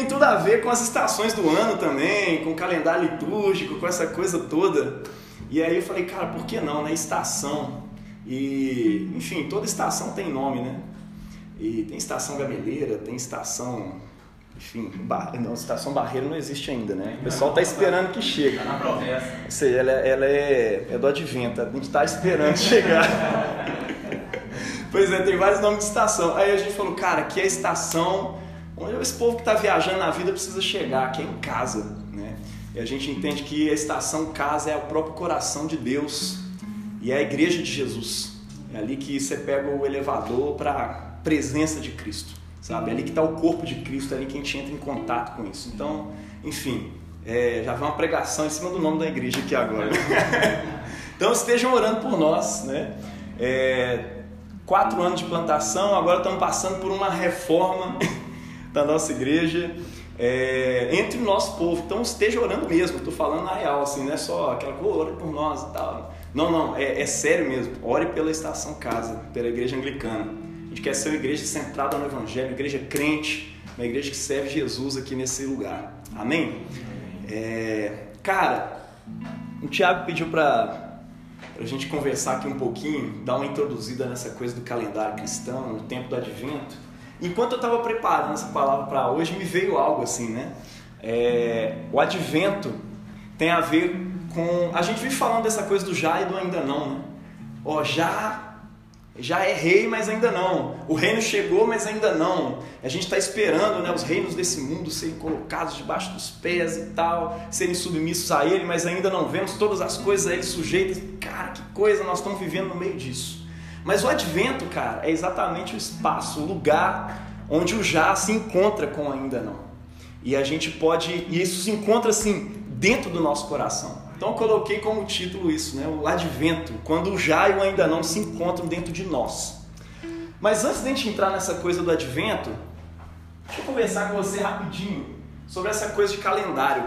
tem tudo a ver com as estações do ano também, com o calendário litúrgico, com essa coisa toda. E aí eu falei, cara, por que não, né? Estação. E, enfim, toda estação tem nome, né? E tem estação gameleira, tem estação. Enfim, bar... não, estação barreira não existe ainda, né? O pessoal tá esperando que chegue. Tá na promessa. Ou seja, ela, ela é, é do advento, a gente tá esperando chegar. pois é, tem vários nomes de estação. Aí a gente falou, cara, aqui é a estação onde esse povo que está viajando na vida precisa chegar, que é em casa, né? E a gente entende que a estação casa é o próprio coração de Deus e é a igreja de Jesus. É ali que você pega o elevador para a presença de Cristo, sabe? É ali que está o corpo de Cristo, é ali que a gente entra em contato com isso. Então, enfim, é, já vai uma pregação em cima do nome da igreja aqui agora. então estejam orando por nós, né? É, quatro anos de plantação, agora estamos passando por uma reforma da nossa igreja é, entre o nosso povo. Então esteja orando mesmo, estou falando na real, assim, não é só aquela coisa, ore por nós e tal. Não, não, é, é, sério mesmo. Ore pela Estação Casa, pela igreja anglicana. A gente quer ser uma igreja centrada no Evangelho, uma igreja crente, uma igreja que serve Jesus aqui nesse lugar. Amém? É, cara, o Tiago pediu para a gente conversar aqui um pouquinho, dar uma introduzida nessa coisa do calendário cristão, no tempo do advento. Enquanto eu estava preparando essa palavra para hoje, me veio algo assim, né? É, o advento tem a ver com. A gente vive falando dessa coisa do já e do ainda não, né? Ó, já. Já é rei, mas ainda não. O reino chegou, mas ainda não. A gente está esperando né, os reinos desse mundo serem colocados debaixo dos pés e tal, serem submissos a ele, mas ainda não vemos todas as coisas a ele sujeitas. Cara, que coisa, nós estamos vivendo no meio disso. Mas o advento, cara, é exatamente o espaço, o lugar onde o já se encontra com o ainda não. E a gente pode, e isso se encontra assim dentro do nosso coração. Então eu coloquei como título isso, né? O advento, quando o já e o ainda não se encontram dentro de nós. Mas antes de a gente entrar nessa coisa do advento, deixa eu conversar com você rapidinho sobre essa coisa de calendário.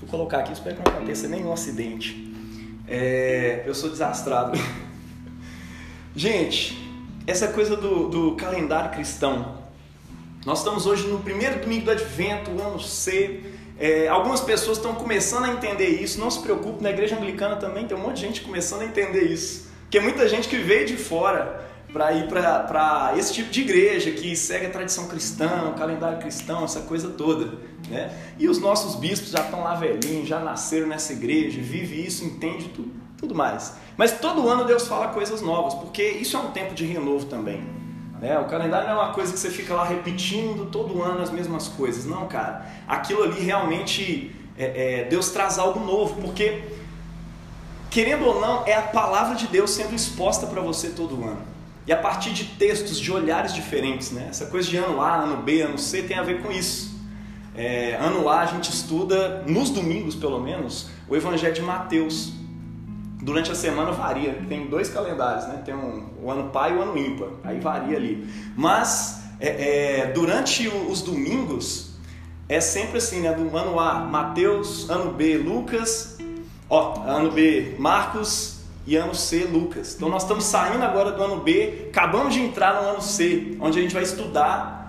Vou colocar aqui, espero que não aconteça nenhum acidente. É, eu sou desastrado. Gente, essa coisa do, do, calendário cristão. Nós estamos hoje no primeiro domingo do Advento, ano C. É, algumas pessoas estão começando a entender isso. Não se preocupe, na igreja anglicana também tem um monte de gente começando a entender isso. Porque muita gente que veio de fora para ir para esse tipo de igreja que segue a tradição cristã, o calendário cristão, essa coisa toda. Né? E os nossos bispos já estão lá velhinhos, já nasceram nessa igreja, vive isso, entende tudo, tudo mais. Mas todo ano Deus fala coisas novas, porque isso é um tempo de renovo também. Né? O calendário não é uma coisa que você fica lá repetindo todo ano as mesmas coisas. Não, cara. Aquilo ali realmente é, é, Deus traz algo novo, porque querendo ou não, é a palavra de Deus sendo exposta para você todo ano. E a partir de textos, de olhares diferentes, né? Essa coisa de ano A, ano B, ano C tem a ver com isso. É, ano A a gente estuda, nos domingos pelo menos, o Evangelho de Mateus. Durante a semana varia, tem dois calendários, né? Tem um, o ano pai e o ano ímpar, aí varia ali. Mas é, é, durante os domingos é sempre assim, né? Do ano A, Mateus, ano B, Lucas, ó, ano B, Marcos, e ano C, Lucas. Então nós estamos saindo agora do ano B, acabamos de entrar no ano C, onde a gente vai estudar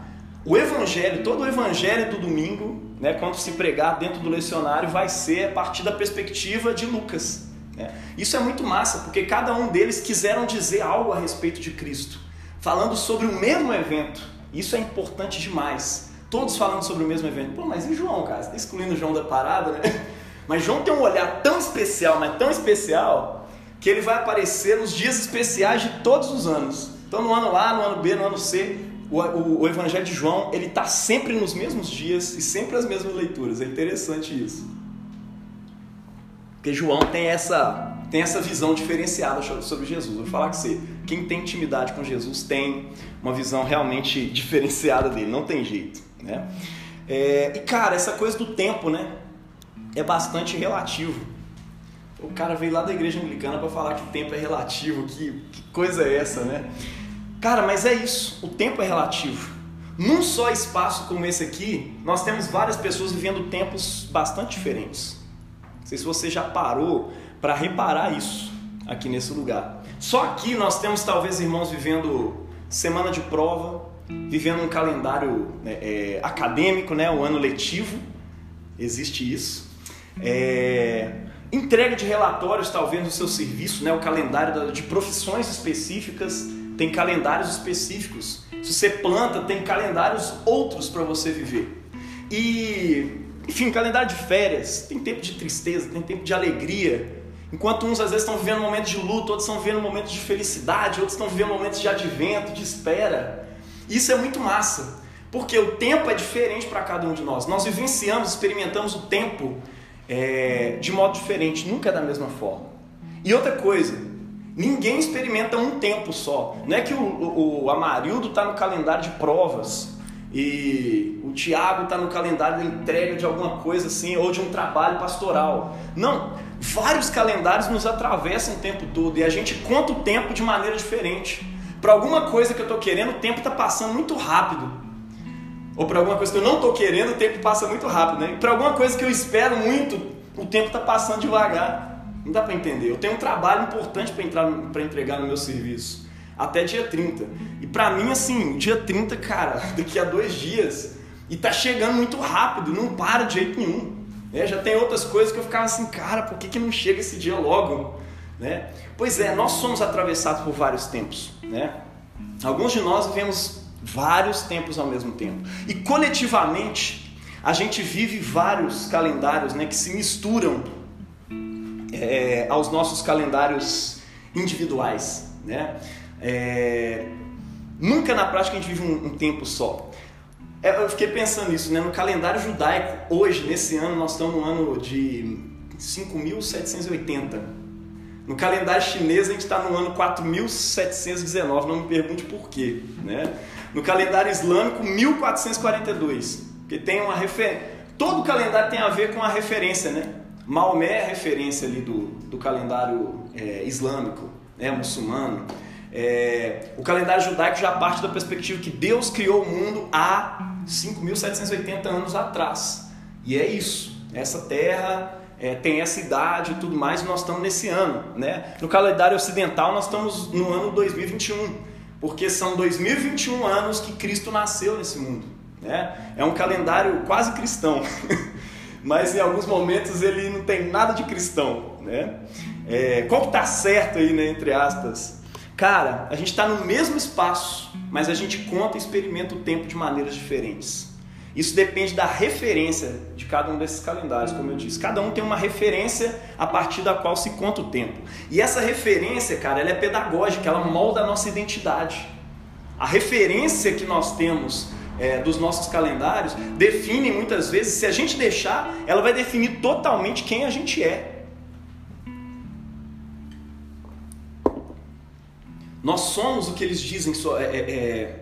o Evangelho, todo o Evangelho do domingo, né, quando se pregar dentro do lecionário, vai ser a partir da perspectiva de Lucas. Né? Isso é muito massa, porque cada um deles quiseram dizer algo a respeito de Cristo, falando sobre o mesmo evento. Isso é importante demais. Todos falando sobre o mesmo evento. Pô, mas e João, cara? Você está excluindo João da parada, né? Mas João tem um olhar tão especial, mas tão especial, que ele vai aparecer nos dias especiais de todos os anos. Então, no ano A, no ano B, no ano C, o, o, o Evangelho de João ele está sempre nos mesmos dias e sempre as mesmas leituras. É interessante isso. Porque João tem essa, tem essa visão diferenciada sobre Jesus. Vou falar com você, quem tem intimidade com Jesus tem uma visão realmente diferenciada dele, não tem jeito. Né? É, e cara, essa coisa do tempo né, é bastante relativo. O cara veio lá da igreja anglicana para falar que o tempo é relativo, que, que coisa é essa, né? Cara, mas é isso, o tempo é relativo. Num só espaço como esse aqui, nós temos várias pessoas vivendo tempos bastante diferentes. Não sei se você já parou para reparar isso aqui nesse lugar. Só aqui nós temos talvez irmãos vivendo semana de prova, vivendo um calendário é, é, acadêmico, né, o ano letivo, existe isso. É, entrega de relatórios, talvez, no seu serviço, né, o calendário de profissões específicas, tem calendários específicos. Se você planta, tem calendários outros para você viver. E, enfim, calendário de férias, tem tempo de tristeza, tem tempo de alegria. Enquanto uns às vezes estão vivendo momentos de luto, outros estão vivendo momentos de felicidade, outros estão vivendo momentos de advento, de espera. Isso é muito massa, porque o tempo é diferente para cada um de nós. Nós vivenciamos, experimentamos o tempo é, de modo diferente, nunca é da mesma forma. E outra coisa, ninguém experimenta um tempo só. Não é que o, o, o Amarildo está no calendário de provas e o Tiago está no calendário de entrega de alguma coisa assim, ou de um trabalho pastoral. Não, vários calendários nos atravessam o tempo todo e a gente conta o tempo de maneira diferente. Para alguma coisa que eu estou querendo, o tempo está passando muito rápido. Ou para alguma coisa que eu não estou querendo, o tempo passa muito rápido. Né? Para alguma coisa que eu espero muito, o tempo está passando devagar. Não dá para entender. Eu tenho um trabalho importante para entregar no meu serviço. Até dia 30. E para mim, assim, dia 30, cara, daqui a dois dias. E tá chegando muito rápido, não para de jeito nenhum. É, já tem outras coisas que eu ficava assim, cara, por que, que não chega esse dia logo? Né? Pois é, nós somos atravessados por vários tempos. Né? Alguns de nós vivemos vários tempos ao mesmo tempo. E coletivamente, a gente vive vários calendários né, que se misturam é, aos nossos calendários individuais. Né? É, nunca na prática a gente vive um, um tempo só. É, eu fiquei pensando nisso, né? No calendário judaico, hoje, nesse ano, nós estamos no ano de 5.780. No calendário chinês, a gente está no ano 4.719, não me pergunte por quê, né? No calendário islâmico, 1442, que tem uma referência. Todo calendário tem a ver com a referência, né? Maomé é a referência ali do, do calendário é, islâmico, né? muçulmano. É, o calendário judaico já parte da perspectiva que Deus criou o mundo há 5.780 anos atrás. E é isso. Essa terra é, tem essa idade e tudo mais, e nós estamos nesse ano. Né? No calendário ocidental, nós estamos no ano 2021, porque são 2021 anos que Cristo nasceu nesse mundo. Né? É um calendário quase cristão, mas em alguns momentos ele não tem nada de cristão. Né? É, qual que está certo aí, né, entre aspas? Cara, a gente está no mesmo espaço, mas a gente conta e experimenta o tempo de maneiras diferentes. Isso depende da referência de cada um desses calendários, como eu disse. Cada um tem uma referência a partir da qual se conta o tempo. E essa referência, cara, ela é pedagógica, ela molda a nossa identidade. A referência que nós temos é, dos nossos calendários define muitas vezes, se a gente deixar, ela vai definir totalmente quem a gente é. Nós somos o que eles dizem. É, é, é,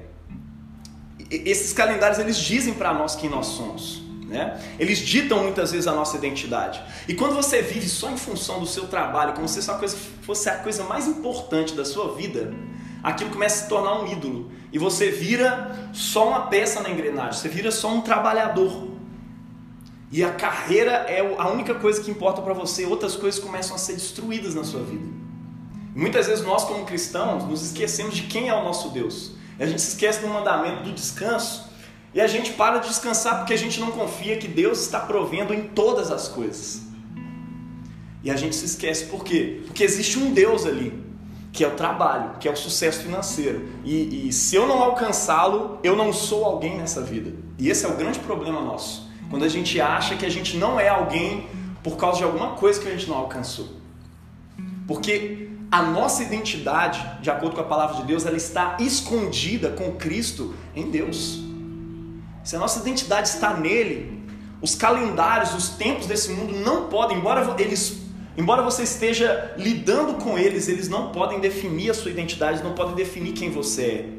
esses calendários eles dizem para nós quem nós somos. Né? Eles ditam muitas vezes a nossa identidade. E quando você vive só em função do seu trabalho, como se essa coisa fosse a coisa mais importante da sua vida, aquilo começa a se tornar um ídolo. E você vira só uma peça na engrenagem, você vira só um trabalhador. E a carreira é a única coisa que importa para você, outras coisas começam a ser destruídas na sua vida. Muitas vezes nós, como cristãos, nos esquecemos de quem é o nosso Deus. A gente se esquece do mandamento do descanso e a gente para de descansar porque a gente não confia que Deus está provendo em todas as coisas. E a gente se esquece por quê? Porque existe um Deus ali, que é o trabalho, que é o sucesso financeiro. E, e se eu não alcançá-lo, eu não sou alguém nessa vida. E esse é o grande problema nosso. Quando a gente acha que a gente não é alguém por causa de alguma coisa que a gente não alcançou. Porque a nossa identidade, de acordo com a palavra de Deus, ela está escondida com Cristo em Deus. Se a nossa identidade está nele, os calendários, os tempos desse mundo não podem, embora eles, embora você esteja lidando com eles, eles não podem definir a sua identidade, não podem definir quem você é.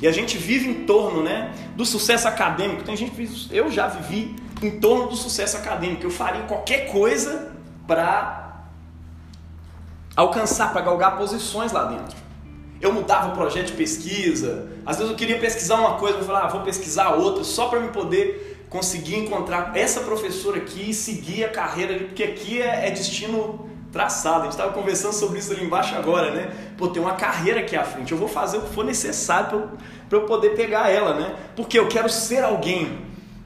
E a gente vive em torno, né, do sucesso acadêmico. Tem gente que eu já vivi em torno do sucesso acadêmico. Eu faria qualquer coisa para alcançar, para galgar posições lá dentro. Eu mudava o projeto de pesquisa, às vezes eu queria pesquisar uma coisa, eu falava, ah, vou pesquisar outra, só para me poder conseguir encontrar essa professora aqui e seguir a carreira ali, porque aqui é, é destino traçado. A gente estava conversando sobre isso ali embaixo agora, né? Pô, tem uma carreira aqui à frente. Eu vou fazer o que for necessário para eu, eu poder pegar ela, né? Porque eu quero ser alguém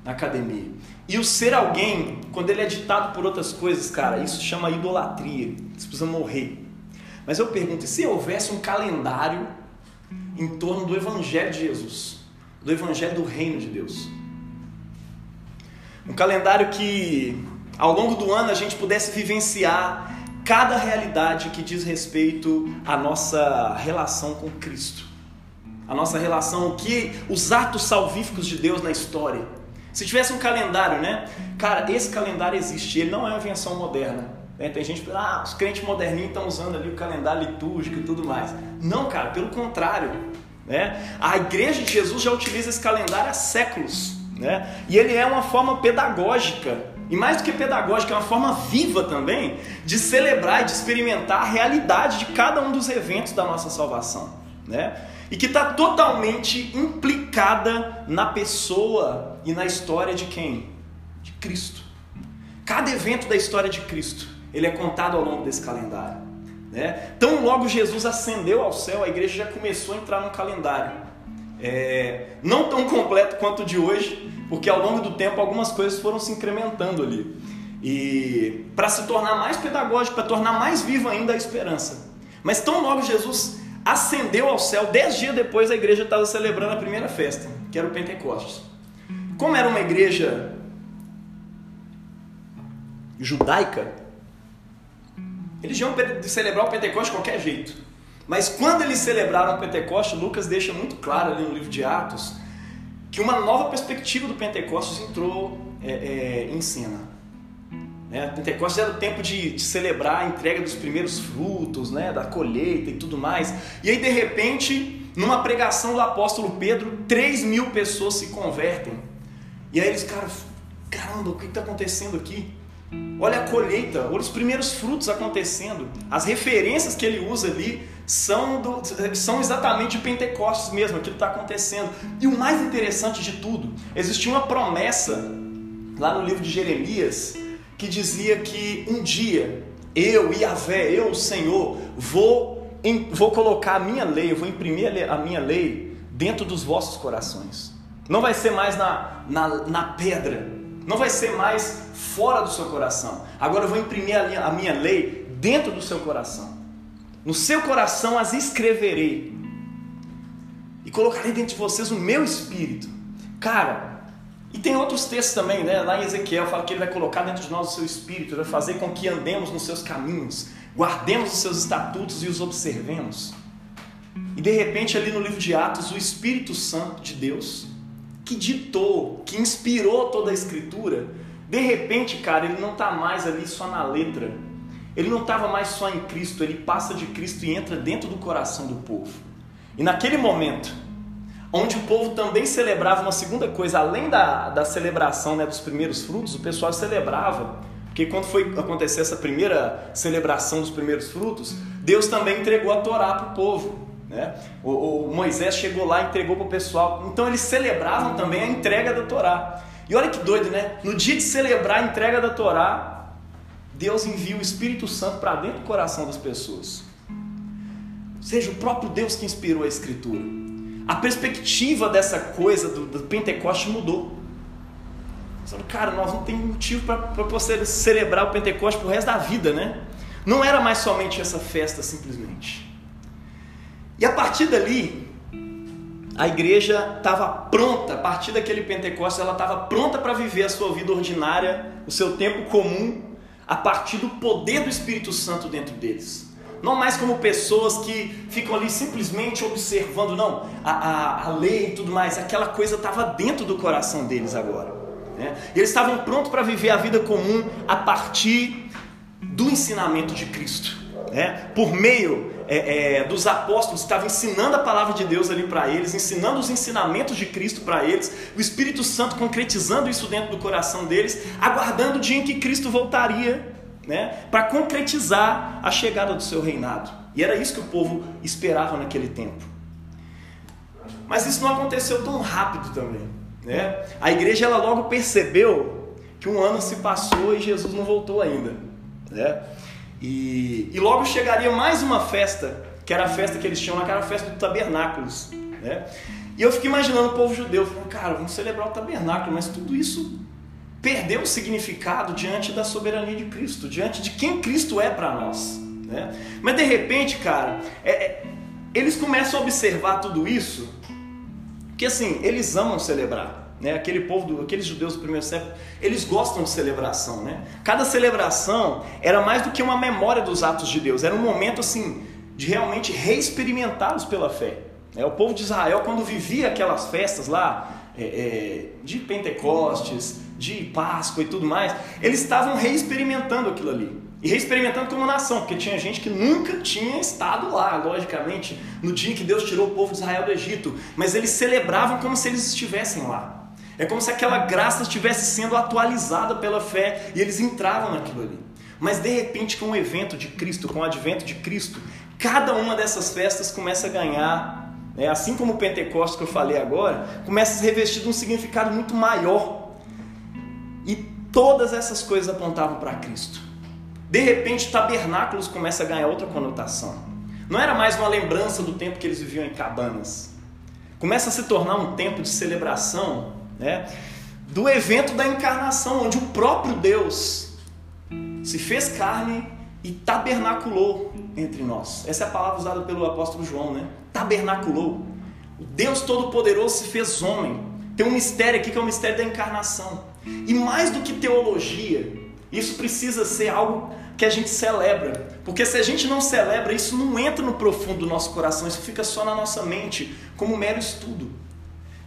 na academia. E o ser alguém, quando ele é ditado por outras coisas, cara, isso chama idolatria. Você precisa morrer. Mas eu pergunto, e se houvesse um calendário em torno do Evangelho de Jesus, do Evangelho do Reino de Deus? Um calendário que ao longo do ano a gente pudesse vivenciar cada realidade que diz respeito à nossa relação com Cristo. A nossa relação, o que os atos salvíficos de Deus na história. Se tivesse um calendário, né? Cara, esse calendário existe, ele não é uma invenção moderna. Né? Tem gente que ah, os crentes moderninhos estão usando ali o calendário litúrgico e tudo mais. Não, cara, pelo contrário. Né? A igreja de Jesus já utiliza esse calendário há séculos. Né? E ele é uma forma pedagógica e mais do que pedagógica, é uma forma viva também de celebrar e de experimentar a realidade de cada um dos eventos da nossa salvação. Né? E que está totalmente implicada na pessoa e na história de quem? De Cristo. Cada evento da história de Cristo, ele é contado ao longo desse calendário. Né? Então, logo Jesus ascendeu ao céu, a igreja já começou a entrar no calendário. É, não tão completo quanto o de hoje, porque ao longo do tempo algumas coisas foram se incrementando ali. E para se tornar mais pedagógico, para tornar mais viva ainda a esperança. Mas tão logo Jesus ascendeu ao céu, dez dias depois a igreja estava celebrando a primeira festa, que era o Pentecostes. Como era uma igreja judaica, eles iam celebrar o Pentecostes de qualquer jeito. Mas quando eles celebraram o Pentecostes, Lucas deixa muito claro ali no livro de Atos que uma nova perspectiva do Pentecostes entrou é, é, em cena. Né? Pentecostes era o tempo de, de, celebrar a entrega dos primeiros frutos, né? da colheita e tudo mais. E aí, de repente, numa pregação do apóstolo Pedro, 3 mil pessoas se convertem. E aí eles, cara, caramba, o que está acontecendo aqui? Olha a colheita, olha os primeiros frutos acontecendo. As referências que ele usa ali são, do, são exatamente Pentecostes mesmo, aquilo está acontecendo. E o mais interessante de tudo, existia uma promessa lá no livro de Jeremias que dizia que um dia eu, Yahvé, eu, o Senhor, vou, em, vou colocar a minha lei, eu vou imprimir a minha lei dentro dos vossos corações. Não vai ser mais na, na, na pedra, não vai ser mais fora do seu coração. Agora eu vou imprimir a, a minha lei dentro do seu coração. No seu coração as escreverei e colocarei dentro de vocês o meu espírito. Cara, e tem outros textos também, né? Lá em Ezequiel fala que ele vai colocar dentro de nós o seu espírito, vai fazer com que andemos nos seus caminhos, guardemos os seus estatutos e os observemos. E de repente, ali no livro de Atos, o Espírito Santo de Deus, que ditou, que inspirou toda a Escritura, de repente, cara, ele não está mais ali só na letra, ele não estava mais só em Cristo, ele passa de Cristo e entra dentro do coração do povo. E naquele momento, onde o povo também celebrava uma segunda coisa, além da, da celebração né, dos primeiros frutos, o pessoal celebrava, porque quando foi acontecer essa primeira celebração dos primeiros frutos, Deus também entregou a Torá para o povo. Né? O, o, Moisés chegou lá e entregou para o pessoal. Então eles celebravam também a entrega da Torá. E olha que doido, né? No dia de celebrar a entrega da Torá, Deus envia o Espírito Santo para dentro do coração das pessoas. Seja o próprio Deus que inspirou a Escritura. A perspectiva dessa coisa do, do Pentecoste mudou. Falando, cara, nós não temos motivo para você celebrar o Pentecoste pro resto da vida, né? Não era mais somente essa festa simplesmente. E a partir dali, a igreja estava pronta, a partir daquele Pentecoste, ela estava pronta para viver a sua vida ordinária, o seu tempo comum, a partir do poder do Espírito Santo dentro deles. Não mais como pessoas que ficam ali simplesmente observando, não, a, a, a lei e tudo mais, aquela coisa estava dentro do coração deles agora. Né? Eles estavam prontos para viver a vida comum a partir do ensinamento de Cristo. Né? Por meio é, é, dos apóstolos que estavam ensinando a palavra de Deus ali para eles, ensinando os ensinamentos de Cristo para eles, o Espírito Santo concretizando isso dentro do coração deles, aguardando o dia em que Cristo voltaria né, para concretizar a chegada do seu reinado. E era isso que o povo esperava naquele tempo. Mas isso não aconteceu tão rápido também. Né? A igreja ela logo percebeu que um ano se passou e Jesus não voltou ainda. Né? E, e logo chegaria mais uma festa, que era a festa que eles tinham lá, que era a festa do tabernáculos. Né? E eu fiquei imaginando o povo judeu, falando, cara, vamos celebrar o tabernáculo, mas tudo isso perdeu o significado diante da soberania de Cristo, diante de quem Cristo é para nós. Né? Mas de repente, cara, é, é, eles começam a observar tudo isso, que assim, eles amam celebrar. Né? Aquele povo, aqueles judeus do primeiro século, eles gostam de celebração. Né? Cada celebração era mais do que uma memória dos atos de Deus, era um momento assim de realmente reexperimentá-los pela fé. É, o povo de Israel, quando vivia aquelas festas lá, é, é, de Pentecostes, de Páscoa e tudo mais, eles estavam reexperimentando aquilo ali. E reexperimentando como nação, porque tinha gente que nunca tinha estado lá, logicamente, no dia que Deus tirou o povo de Israel do Egito. Mas eles celebravam como se eles estivessem lá. É como se aquela graça estivesse sendo atualizada pela fé e eles entravam naquilo ali. Mas de repente, com o evento de Cristo, com o advento de Cristo, cada uma dessas festas começa a ganhar, né, assim como o Pentecostes que eu falei agora, começa a se revestir de um significado muito maior. E todas essas coisas apontavam para Cristo. De repente, tabernáculos começa a ganhar outra conotação. Não era mais uma lembrança do tempo que eles viviam em cabanas. Começa a se tornar um tempo de celebração né, do evento da encarnação, onde o próprio Deus se fez carne e tabernaculou entre nós. Essa é a palavra usada pelo apóstolo João, né? Tabernaculou. O Deus Todo-Poderoso se fez homem. Tem um mistério aqui que é o mistério da encarnação. E mais do que teologia, isso precisa ser algo que a gente celebra. Porque se a gente não celebra, isso não entra no profundo do nosso coração, isso fica só na nossa mente, como mero estudo.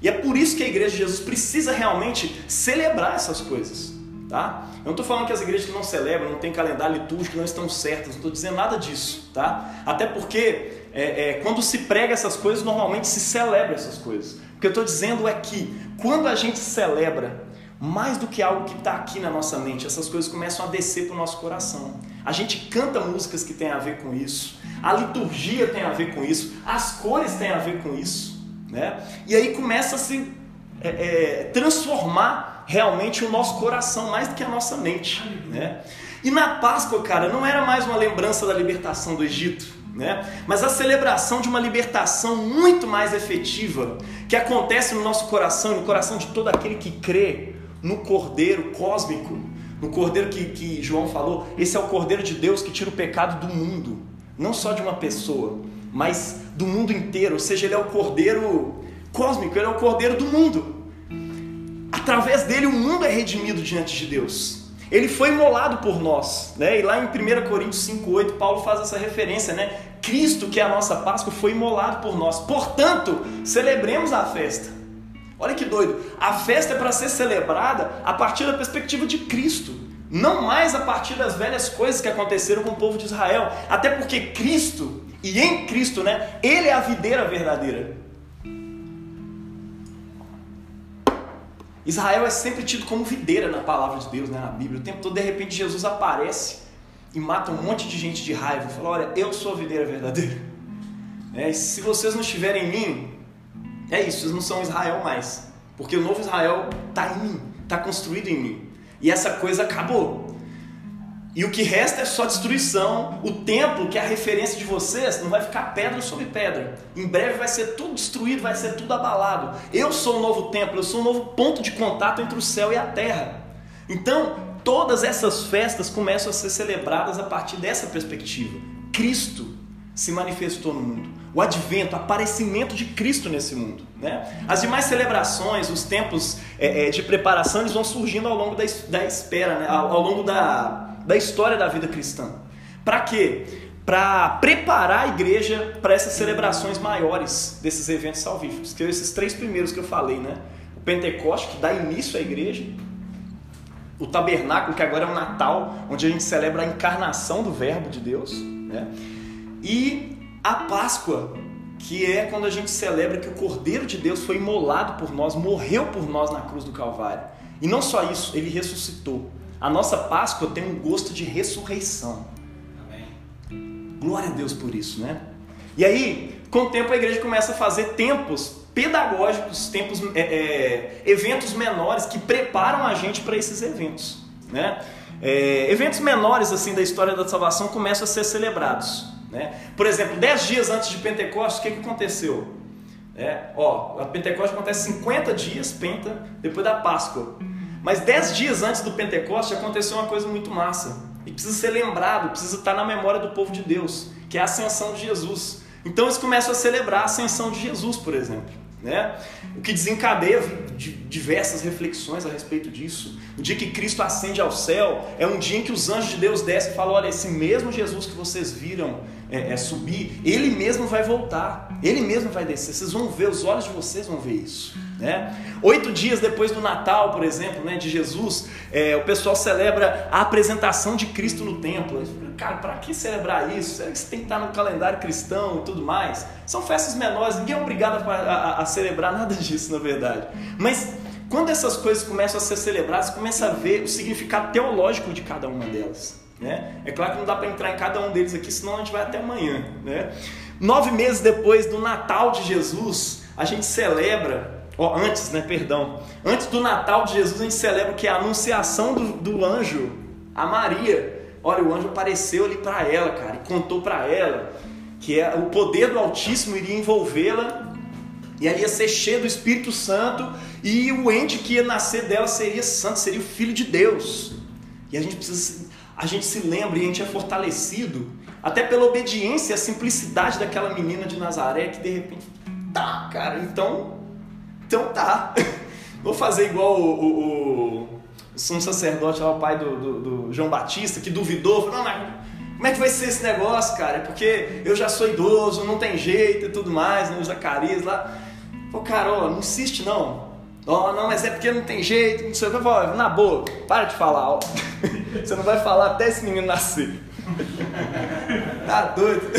E é por isso que a igreja de Jesus precisa realmente celebrar essas coisas. Tá? Eu não estou falando que as igrejas que não celebram, não têm calendário litúrgico, não estão certas, não estou dizendo nada disso. Tá? Até porque é, é, quando se prega essas coisas, normalmente se celebra essas coisas. O que eu estou dizendo é que quando a gente celebra, mais do que algo que está aqui na nossa mente, essas coisas começam a descer para o nosso coração. A gente canta músicas que têm a ver com isso, a liturgia tem a ver com isso, as cores têm a ver com isso. Né? E aí começa a se é, é, transformar realmente o nosso coração mais do que a nossa mente. Né? E na Páscoa, cara, não era mais uma lembrança da libertação do Egito, né? mas a celebração de uma libertação muito mais efetiva que acontece no nosso coração, no coração de todo aquele que crê no Cordeiro cósmico, no Cordeiro que, que João falou. Esse é o Cordeiro de Deus que tira o pecado do mundo, não só de uma pessoa mas do mundo inteiro. Ou seja, ele é o cordeiro cósmico, ele é o cordeiro do mundo. Através dele o mundo é redimido diante de Deus. Ele foi imolado por nós, né? E lá em 1 Coríntios 5:8, Paulo faz essa referência, né? Cristo, que é a nossa Páscoa, foi imolado por nós. Portanto, celebremos a festa. Olha que doido. A festa é para ser celebrada a partir da perspectiva de Cristo, não mais a partir das velhas coisas que aconteceram com o povo de Israel. Até porque Cristo e em Cristo, né? Ele é a videira verdadeira. Israel é sempre tido como videira na palavra de Deus, né, na Bíblia. O tempo todo, de repente, Jesus aparece e mata um monte de gente de raiva. Fala: Olha, eu sou a videira verdadeira. É, se vocês não estiverem em mim, é isso, vocês não são Israel mais. Porque o novo Israel está em mim, está construído em mim. E essa coisa acabou. E o que resta é só destruição. O templo, que é a referência de vocês, não vai ficar pedra sobre pedra. Em breve vai ser tudo destruído, vai ser tudo abalado. Eu sou o novo templo, eu sou o novo ponto de contato entre o céu e a terra. Então, todas essas festas começam a ser celebradas a partir dessa perspectiva. Cristo se manifestou no mundo. O advento, o aparecimento de Cristo nesse mundo. Né? As demais celebrações, os tempos é, é, de preparação, eles vão surgindo ao longo da, espera, né? ao longo da, da história da vida cristã. Para quê? Para preparar a igreja para essas celebrações maiores desses eventos salvíficos, que são esses três primeiros que eu falei, né? O Pentecoste, que dá início à igreja, o tabernáculo, que agora é o Natal, onde a gente celebra a encarnação do Verbo de Deus, né? E a Páscoa, que é quando a gente celebra que o Cordeiro de Deus foi imolado por nós, morreu por nós na cruz do Calvário. E não só isso, ele ressuscitou. A nossa Páscoa tem um gosto de ressurreição. Amém. Glória a Deus por isso, né? E aí, com o tempo, a igreja começa a fazer tempos pedagógicos, tempos, é, é, eventos menores que preparam a gente para esses eventos, né? é, eventos menores assim da história da salvação começam a ser celebrados. Né? Por exemplo, dez dias antes de Pentecostes, o que, que aconteceu? É, ó, a Pentecostes acontece 50 dias, penta, depois da Páscoa. Mas 10 dias antes do Pentecostes aconteceu uma coisa muito massa. E precisa ser lembrado, precisa estar na memória do povo de Deus, que é a ascensão de Jesus. Então eles começam a celebrar a ascensão de Jesus, por exemplo. Né? O que desencadeia diversas reflexões a respeito disso. O dia que Cristo ascende ao céu é um dia em que os anjos de Deus descem e falam: olha, esse mesmo Jesus que vocês viram é, é subir, ele mesmo vai voltar, ele mesmo vai descer. Vocês vão ver, os olhos de vocês vão ver isso. Né? Oito dias depois do Natal, por exemplo, né, de Jesus, é, o pessoal celebra a apresentação de Cristo no templo. Cara, para que celebrar isso? Será que isso tem que estar no calendário cristão e tudo mais? São festas menores, ninguém é obrigado a, a, a celebrar nada disso, na verdade. Mas quando essas coisas começam a ser celebradas, começa a ver o significado teológico de cada uma delas. Né? É claro que não dá para entrar em cada um deles aqui, senão a gente vai até amanhã. Né? Nove meses depois do Natal de Jesus, a gente celebra, ó, antes, né, perdão, antes do Natal de Jesus, a gente celebra que é a anunciação do, do anjo a Maria. Olha, o anjo apareceu ali para ela, cara, e contou para ela que é, o poder do Altíssimo iria envolvê-la e ela ia ser cheia do Espírito Santo e o ente que ia nascer dela seria santo, seria o Filho de Deus. E a gente precisa a gente se lembra e a gente é fortalecido até pela obediência e a simplicidade daquela menina de Nazaré que de repente, tá, cara, então, então tá. Vou fazer igual o, o, o sacerdote lá, o pai do, do, do, João Batista, que duvidou, falou, não, mas como é que vai ser esse negócio, cara? É porque eu já sou idoso, não tem jeito e tudo mais, né? O Zacarias lá. Pô, cara, ó, não insiste não. Oh, não, mas é porque não tem jeito, não sei o que. Na boa, para de falar, ó. Você não vai falar até esse menino nascer. tá doido?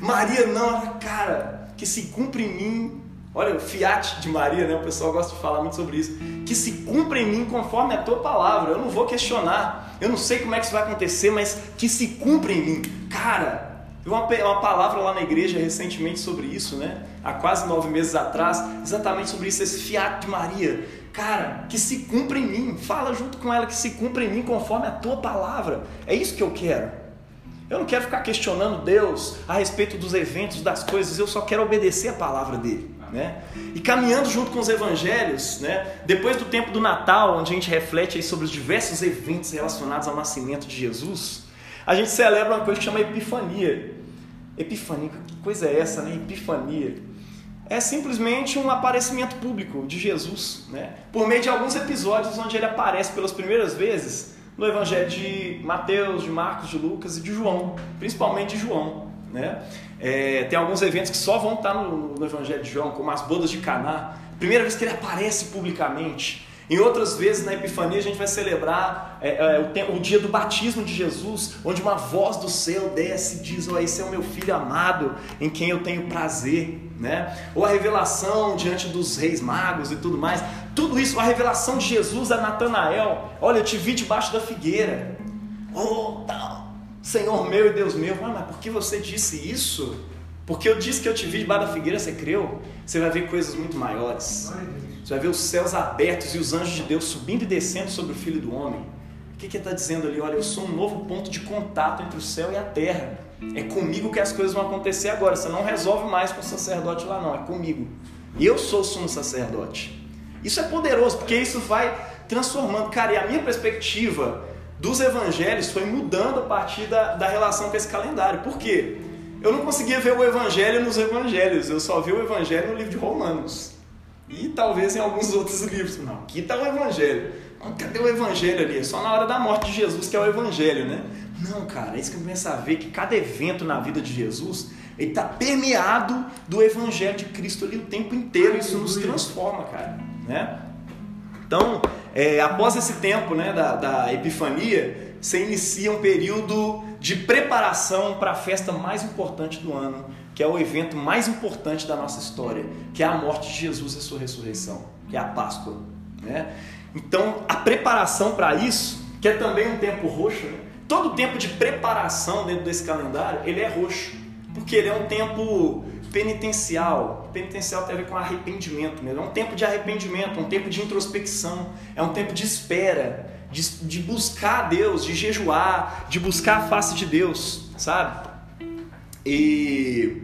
Maria não, cara, que se cumpre em mim. Olha, o fiat de Maria, né? O pessoal gosta de falar muito sobre isso. Que se cumpre em mim conforme a tua palavra. Eu não vou questionar. Eu não sei como é que isso vai acontecer, mas que se cumpre em mim. Cara, uma, uma palavra lá na igreja recentemente sobre isso, né? Há quase nove meses atrás, exatamente sobre isso, esse fiat de Maria. Cara, que se cumpra em mim. Fala junto com ela que se cumpra em mim conforme a tua palavra. É isso que eu quero. Eu não quero ficar questionando Deus a respeito dos eventos, das coisas. Eu só quero obedecer a palavra dele. Né? E caminhando junto com os evangelhos, né? depois do tempo do Natal, onde a gente reflete sobre os diversos eventos relacionados ao nascimento de Jesus, a gente celebra uma coisa que chama Epifania. Epifania, que coisa é essa, né? Epifania. É simplesmente um aparecimento público de Jesus, né? Por meio de alguns episódios onde ele aparece pelas primeiras vezes no Evangelho de Mateus, de Marcos, de Lucas e de João, principalmente de João, né? É, tem alguns eventos que só vão estar no, no Evangelho de João, como as bodas de Caná. Primeira vez que ele aparece publicamente. Em outras vezes, na Epifania, a gente vai celebrar é, é, o, o, dia do batismo de Jesus, onde uma voz do céu desce e diz: oh, Esse é o meu filho amado, em quem eu tenho prazer. Né? Ou a revelação diante dos reis magos e tudo mais. Tudo isso, a revelação de Jesus a Natanael: Olha, eu te vi debaixo da figueira. Oh, tal. Senhor meu e Deus meu. Ah, mas por que você disse isso? Porque eu disse que eu te vi debaixo da figueira, você creu? Você vai ver coisas muito maiores. Você vai ver os céus abertos e os anjos de Deus subindo e descendo sobre o Filho do Homem. O que, ele está dizendo ali? Olha, eu sou um novo ponto de contato entre o céu e a terra. É comigo que as coisas vão acontecer agora. Você não resolve mais com o sacerdote lá, não. É comigo. Eu sou o sumo sacerdote. Isso é poderoso, porque isso vai transformando. Cara, e a minha perspectiva dos evangelhos foi mudando a partir da, da relação com esse calendário. Por quê? Eu não conseguia ver o evangelho nos evangelhos, eu só vi o evangelho no livro de Romanos. E talvez em alguns outros livros. Não, aqui está o Evangelho. Cadê o Evangelho ali? É só na hora da morte de Jesus que é o Evangelho, né? Não, cara, é isso que eu começo a ver que cada evento na vida de Jesus ele está permeado do Evangelho de Cristo ali o tempo inteiro. Isso nos transforma, cara. Né? Então, é, após esse tempo né, da, da Epifania, você inicia um período de preparação para a festa mais importante do ano, que é o evento mais importante da nossa história, que é a morte de Jesus e a sua ressurreição, que é a Páscoa. Né? Então, a preparação para isso, que é também um tempo roxo, né? todo tempo de preparação dentro desse calendário, ele é roxo, porque ele é um tempo penitencial. Penitencial tem a ver com arrependimento mesmo. É um tempo de arrependimento, um tempo de introspecção, é um tempo de espera, de, de buscar Deus, de jejuar, de buscar a face de Deus, sabe? E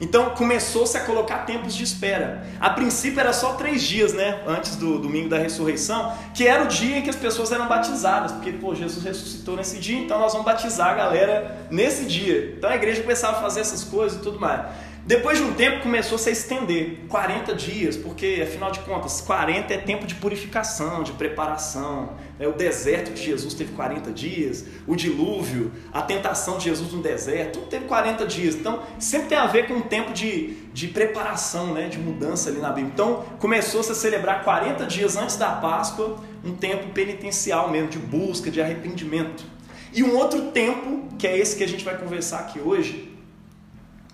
então começou-se a colocar tempos de espera. A princípio era só três dias, né? Antes do domingo da ressurreição, que era o dia em que as pessoas eram batizadas, porque pô, Jesus ressuscitou nesse dia, então nós vamos batizar a galera nesse dia. Então a igreja começava a fazer essas coisas e tudo mais. Depois de um tempo começou -se a estender 40 dias, porque afinal de contas, 40 é tempo de purificação, de preparação. É o deserto de Jesus teve 40 dias, o dilúvio, a tentação de Jesus no deserto, tudo teve 40 dias. Então, sempre tem a ver com um tempo de, de preparação, né, de mudança ali na Bíblia. Então, começou-se a celebrar 40 dias antes da Páscoa, um tempo penitencial mesmo, de busca, de arrependimento. E um outro tempo, que é esse que a gente vai conversar aqui hoje,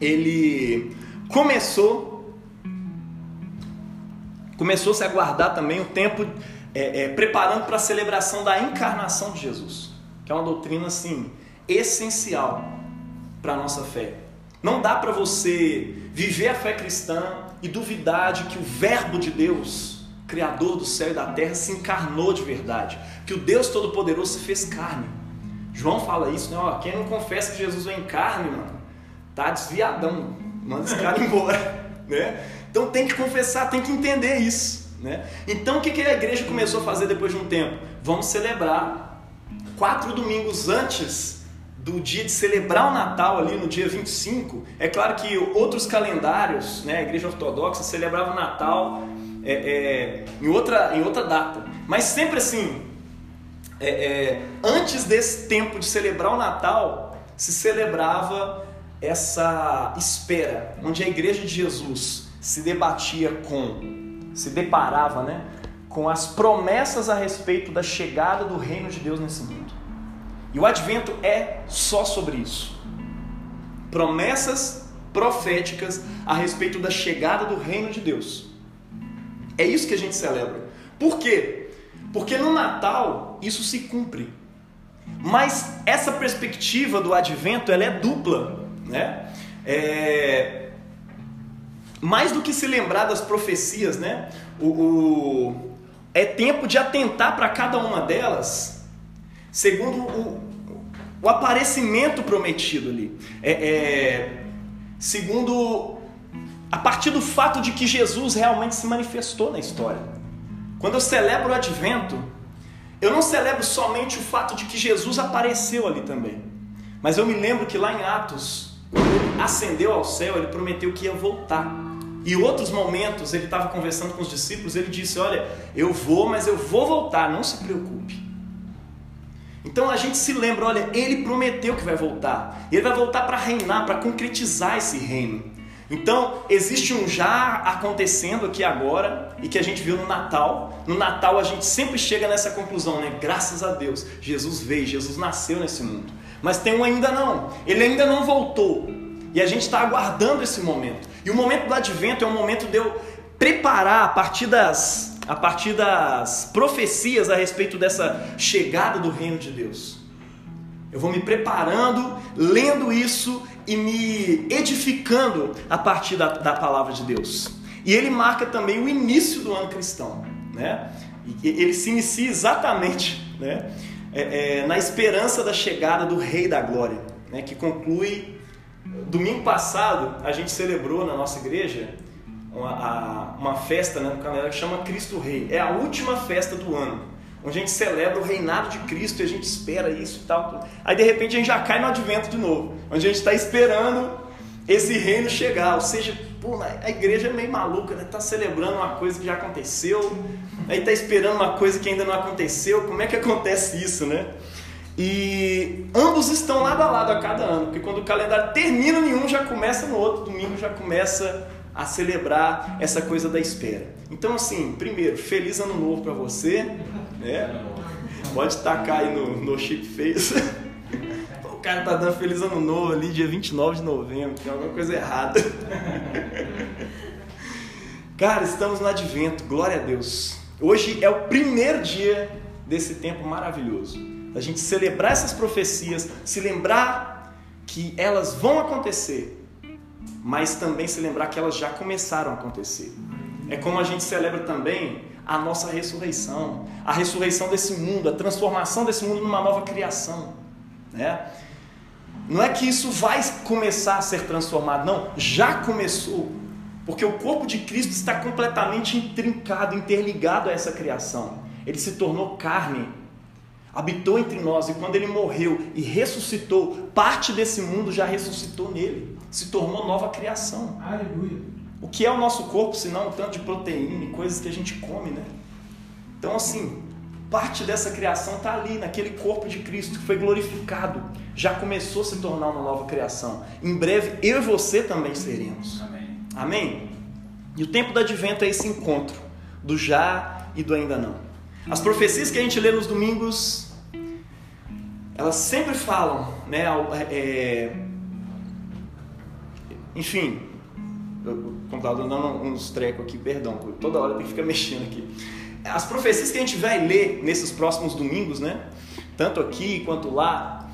ele começou começou-se a guardar também o tempo é, é, preparando para a celebração da encarnação de Jesus, que é uma doutrina assim essencial para a nossa fé. Não dá para você viver a fé cristã e duvidar de que o Verbo de Deus, Criador do céu e da terra, se encarnou de verdade, que o Deus Todo-Poderoso se fez carne. João fala isso, né? Ó, quem não confessa que Jesus vem em carne, mano, tá desviadão, manda esse cara embora, né? Então tem que confessar, tem que entender isso, né? Então o que, que a igreja começou a fazer depois de um tempo? Vamos celebrar quatro domingos antes do dia de celebrar o Natal ali no dia 25. É claro que outros calendários, né, a igreja ortodoxa celebrava o Natal é, é, em, outra, em outra data. Mas sempre assim, é, é antes desse tempo de celebrar o Natal, se celebrava essa espera, onde a igreja de Jesus se debatia com, se deparava, né, com as promessas a respeito da chegada do reino de Deus nesse mundo. E o advento é só sobre isso. Promessas proféticas a respeito da chegada do reino de Deus. É isso que a gente celebra. Por quê? Porque no Natal isso se cumpre. Mas essa perspectiva do advento ela é dupla né? É... Mais do que se lembrar das profecias, né? O, o... É tempo de atentar para cada uma delas, segundo o, o aparecimento prometido ali. É, é... Segundo a partir do fato de que Jesus realmente se manifestou na história. Quando eu celebro o advento, eu não celebro somente o fato de que Jesus apareceu ali também. Mas eu me lembro que lá em Atos, ascendeu ao céu, ele prometeu que ia voltar. E outros momentos ele estava conversando com os discípulos, ele disse: Olha, eu vou, mas eu vou voltar, não se preocupe. Então a gente se lembra: olha, ele prometeu que vai voltar, ele vai voltar para reinar, para concretizar esse reino. Então, existe um já acontecendo aqui agora e que a gente viu no Natal. No Natal a gente sempre chega nessa conclusão, né? Graças a Deus, Jesus veio, Jesus nasceu nesse mundo. Mas tem um ainda não, ele ainda não voltou. E a gente está aguardando esse momento. E o momento do advento é um momento de eu preparar a partir das, a partir das profecias a respeito dessa chegada do reino de Deus. Eu vou me preparando, lendo isso e me edificando a partir da, da palavra de Deus. E ele marca também o início do ano cristão. Né? Ele se inicia exatamente né? É, é, na esperança da chegada do Rei da Glória, né? que conclui Domingo passado, a gente celebrou na nossa igreja uma, a, uma festa né, no calendário que chama Cristo Rei. É a última festa do ano, onde a gente celebra o reinado de Cristo e a gente espera isso e tal. Aí de repente a gente já cai no advento de novo, onde a gente está esperando esse reino chegar. Ou seja, pô, a igreja é meio maluca, né? Tá celebrando uma coisa que já aconteceu, aí tá esperando uma coisa que ainda não aconteceu. Como é que acontece isso, né? E ambos estão lado a lado a cada ano, porque quando o calendário termina em um, já começa no outro, domingo já começa a celebrar essa coisa da espera. Então, assim, primeiro, feliz ano novo para você, né? Pode tacar aí no, no chip face. Cara tá dando feliz ano novo ali, dia 29 de novembro, tem alguma coisa errada. Cara, estamos no advento, glória a Deus. Hoje é o primeiro dia desse tempo maravilhoso da gente celebrar essas profecias, se lembrar que elas vão acontecer, mas também se lembrar que elas já começaram a acontecer. É como a gente celebra também a nossa ressurreição, a ressurreição desse mundo, a transformação desse mundo numa nova criação. Né? Não é que isso vai começar a ser transformado, não, já começou. Porque o corpo de Cristo está completamente intrincado, interligado a essa criação. Ele se tornou carne, habitou entre nós e quando ele morreu e ressuscitou, parte desse mundo já ressuscitou nele, se tornou nova criação. Aleluia. O que é o nosso corpo, senão um tanto de proteína e coisas que a gente come, né? Então, assim, parte dessa criação está ali, naquele corpo de Cristo que foi glorificado, já começou a se tornar uma nova criação. Em breve, eu e você também seremos. Amém. Amém? E o tempo do advento é esse encontro do já e do ainda não. As profecias que a gente lê nos domingos, elas sempre falam, né? É, enfim, eu estava dando uns trecos aqui, perdão, toda hora tem que ficar mexendo aqui. As profecias que a gente vai ler nesses próximos domingos, né? Tanto aqui quanto lá,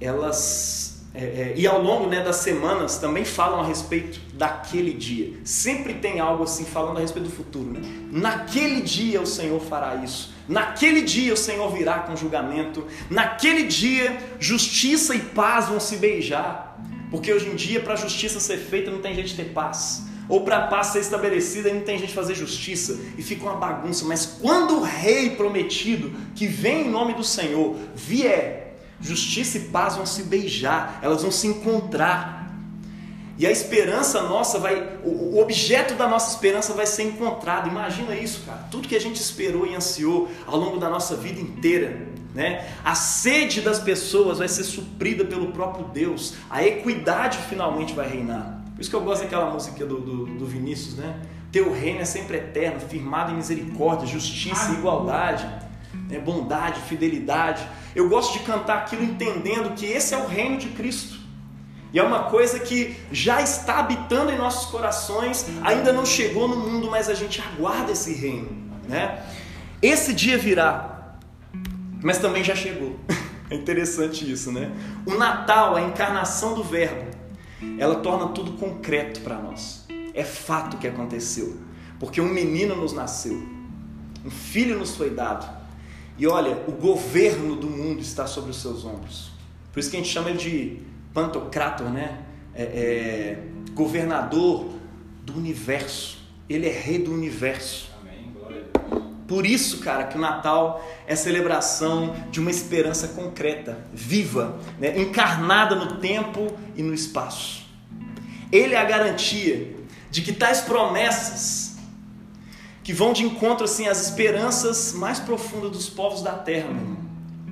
elas é, é, e ao longo né, das semanas também falam a respeito daquele dia. Sempre tem algo assim falando a respeito do futuro. Né? Naquele dia o Senhor fará isso. Naquele dia o Senhor virá com julgamento. Naquele dia justiça e paz vão se beijar. Porque hoje em dia, para a justiça ser feita, não tem jeito de ter paz. Ou para a paz ser estabelecida, não tem de fazer justiça. E fica uma bagunça. Mas quando o rei prometido, que vem em nome do Senhor, vier Justiça e paz vão se beijar, elas vão se encontrar. E a esperança nossa vai, o objeto da nossa esperança vai ser encontrado. Imagina isso, cara. Tudo que a gente esperou e ansiou ao longo da nossa vida inteira, né? A sede das pessoas vai ser suprida pelo próprio Deus. A equidade finalmente vai reinar. Por isso que eu gosto daquela música do, do, do Vinícius, né? Teu reino é sempre eterno, firmado em misericórdia, justiça e igualdade, né? bondade, fidelidade. Eu gosto de cantar aquilo entendendo que esse é o reino de Cristo. E é uma coisa que já está habitando em nossos corações, ainda não chegou no mundo, mas a gente aguarda esse reino, né? Esse dia virá, mas também já chegou. É interessante isso, né? O Natal, a encarnação do Verbo, ela torna tudo concreto para nós. É fato que aconteceu, porque um menino nos nasceu, um filho nos foi dado, e olha, o governo do mundo está sobre os seus ombros. Por isso que a gente chama ele de pantocrator, né? É, é, governador do universo. Ele é rei do universo. Amém. Glória a Deus. Por isso, cara, que o Natal é celebração de uma esperança concreta, viva, né? encarnada no tempo e no espaço. Ele é a garantia de que tais promessas que vão de encontro assim às esperanças mais profundas dos povos da terra, meu irmão.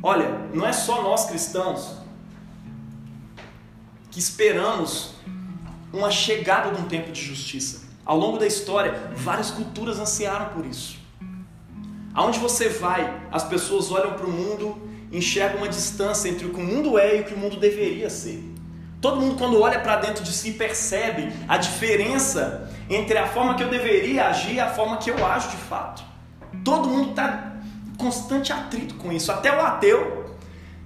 Olha, não é só nós cristãos que esperamos uma chegada de um tempo de justiça. Ao longo da história, várias culturas ansiaram por isso. Aonde você vai, as pessoas olham para o mundo e enxergam uma distância entre o que o mundo é e o que o mundo deveria ser. Todo mundo, quando olha para dentro de si, percebe a diferença entre a forma que eu deveria agir e a forma que eu ajo de fato. Todo mundo está em constante atrito com isso. Até o ateu,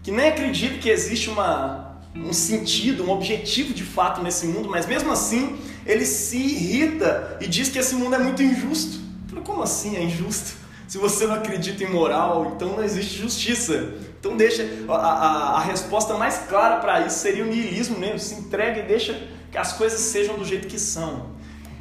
que nem acredita que existe uma, um sentido, um objetivo de fato nesse mundo, mas mesmo assim ele se irrita e diz que esse mundo é muito injusto. Como assim é injusto? Se você não acredita em moral, então não existe justiça. Então deixa a, a, a resposta mais clara para isso seria o niilismo mesmo. Se entrega e deixa que as coisas sejam do jeito que são.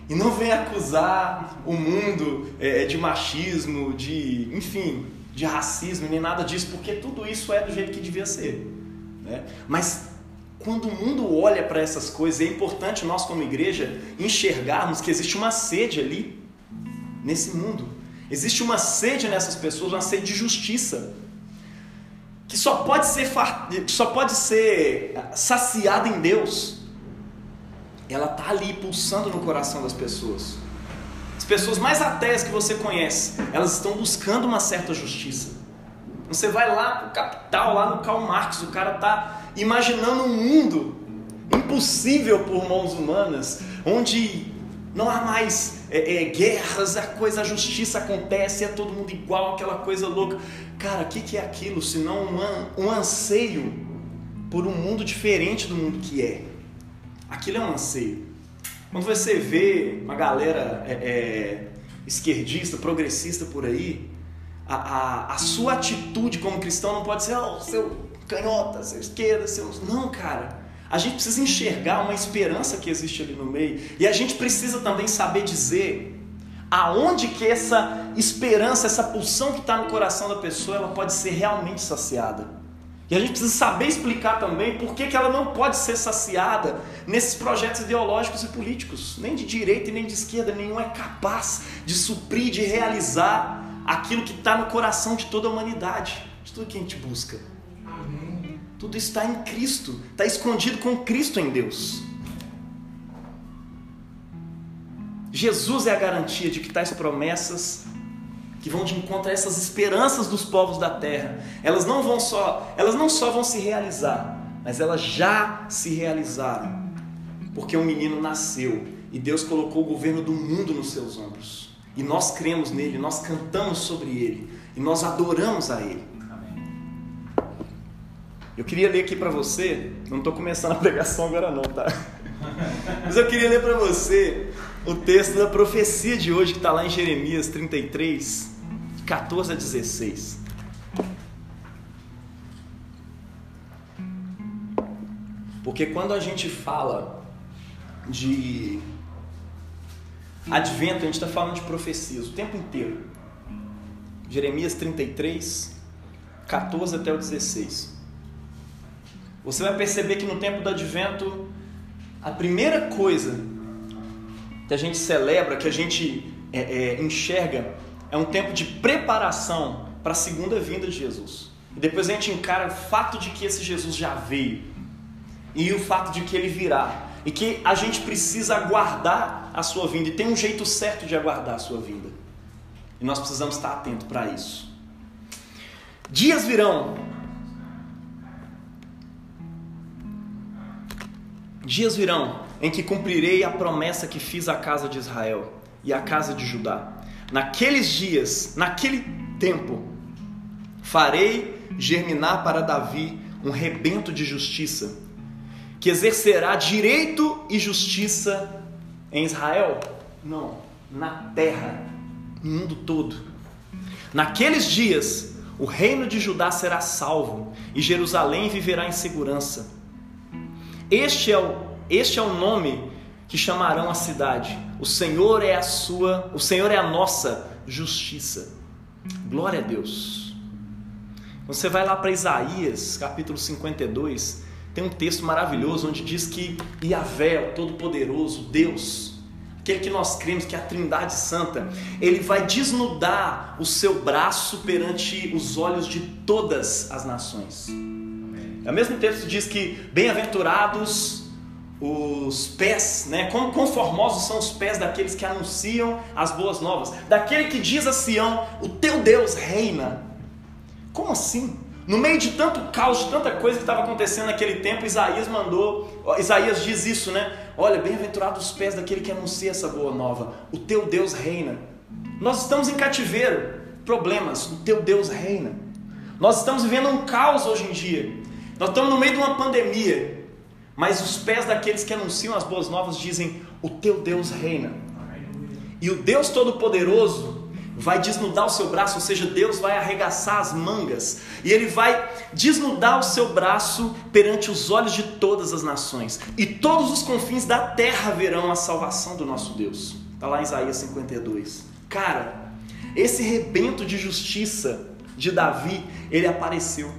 E não vem acusar o mundo é, de machismo, de, enfim, de racismo, nem nada disso, porque tudo isso é do jeito que devia ser. Né? Mas quando o mundo olha para essas coisas, é importante nós, como igreja, enxergarmos que existe uma sede ali, nesse mundo. Existe uma sede nessas pessoas, uma sede de justiça que só pode ser, só pode ser saciada em Deus, ela está ali pulsando no coração das pessoas. As pessoas mais ateias que você conhece, elas estão buscando uma certa justiça. Você vai lá pro Capital, lá no Karl Marx, o cara está imaginando um mundo impossível por mãos humanas, onde não há mais é, é, guerras, a coisa, a justiça acontece, é todo mundo igual, aquela coisa louca. Cara, o que, que é aquilo senão um, um anseio por um mundo diferente do mundo que é? Aquilo é um anseio. Quando você vê uma galera é, é, esquerdista, progressista por aí, a, a, a sua atitude como cristão não pode ser, oh, seu canhota, seu esquerda, seu. Não, cara. A gente precisa enxergar uma esperança que existe ali no meio. E a gente precisa também saber dizer aonde que essa esperança, essa pulsão que está no coração da pessoa, ela pode ser realmente saciada. E a gente precisa saber explicar também por que, que ela não pode ser saciada nesses projetos ideológicos e políticos. Nem de direita e nem de esquerda, nenhum é capaz de suprir, de realizar aquilo que está no coração de toda a humanidade, de tudo que a gente busca. Tudo está em Cristo, está escondido com Cristo em Deus. Jesus é a garantia de que tais promessas que vão de encontro a essas esperanças dos povos da terra. Elas não vão só, elas não só vão se realizar, mas elas já se realizaram. Porque um menino nasceu e Deus colocou o governo do mundo nos seus ombros. E nós cremos nele, nós cantamos sobre ele e nós adoramos a ele. Eu queria ler aqui para você, não estou começando a pregação agora não, tá? Mas eu queria ler para você o texto da profecia de hoje que está lá em Jeremias 33, 14 a 16. Porque quando a gente fala de advento, a gente está falando de profecias o tempo inteiro. Jeremias 33, 14 até o 16. Você vai perceber que no tempo do advento, a primeira coisa que a gente celebra, que a gente é, é, enxerga, é um tempo de preparação para a segunda vinda de Jesus. E depois a gente encara o fato de que esse Jesus já veio e o fato de que ele virá e que a gente precisa aguardar a sua vinda e tem um jeito certo de aguardar a sua vinda. E nós precisamos estar atentos para isso. Dias virão. Dias virão em que cumprirei a promessa que fiz à casa de Israel e à casa de Judá. Naqueles dias, naquele tempo, farei germinar para Davi um rebento de justiça, que exercerá direito e justiça em Israel? Não, na terra, no mundo todo. Naqueles dias, o reino de Judá será salvo e Jerusalém viverá em segurança. Este é o este é o nome que chamarão a cidade. O Senhor é a sua, o Senhor é a nossa justiça. Glória a Deus. Você vai lá para Isaías, capítulo 52, tem um texto maravilhoso onde diz que Yahvé, o Todo-Poderoso, Deus, aquele que nós cremos que é a Trindade Santa, ele vai desnudar o seu braço perante os olhos de todas as nações. É o mesmo texto diz que bem-aventurados os pés, né? Quão, conformosos são os pés daqueles que anunciam as boas novas, daquele que diz a Sião: O teu Deus reina. Como assim? No meio de tanto caos, de tanta coisa que estava acontecendo naquele tempo, Isaías mandou, Isaías diz isso, né? Olha, bem-aventurados os pés daquele que anuncia essa boa nova. O teu Deus reina. Nós estamos em cativeiro, problemas, o teu Deus reina. Nós estamos vivendo um caos hoje em dia. Nós estamos no meio de uma pandemia. Mas os pés daqueles que anunciam as boas novas dizem: O teu Deus reina. E o Deus Todo-Poderoso vai desnudar o seu braço, ou seja, Deus vai arregaçar as mangas e ele vai desnudar o seu braço perante os olhos de todas as nações. E todos os confins da terra verão a salvação do nosso Deus. Está lá em Isaías 52. Cara, esse rebento de justiça de Davi, ele apareceu.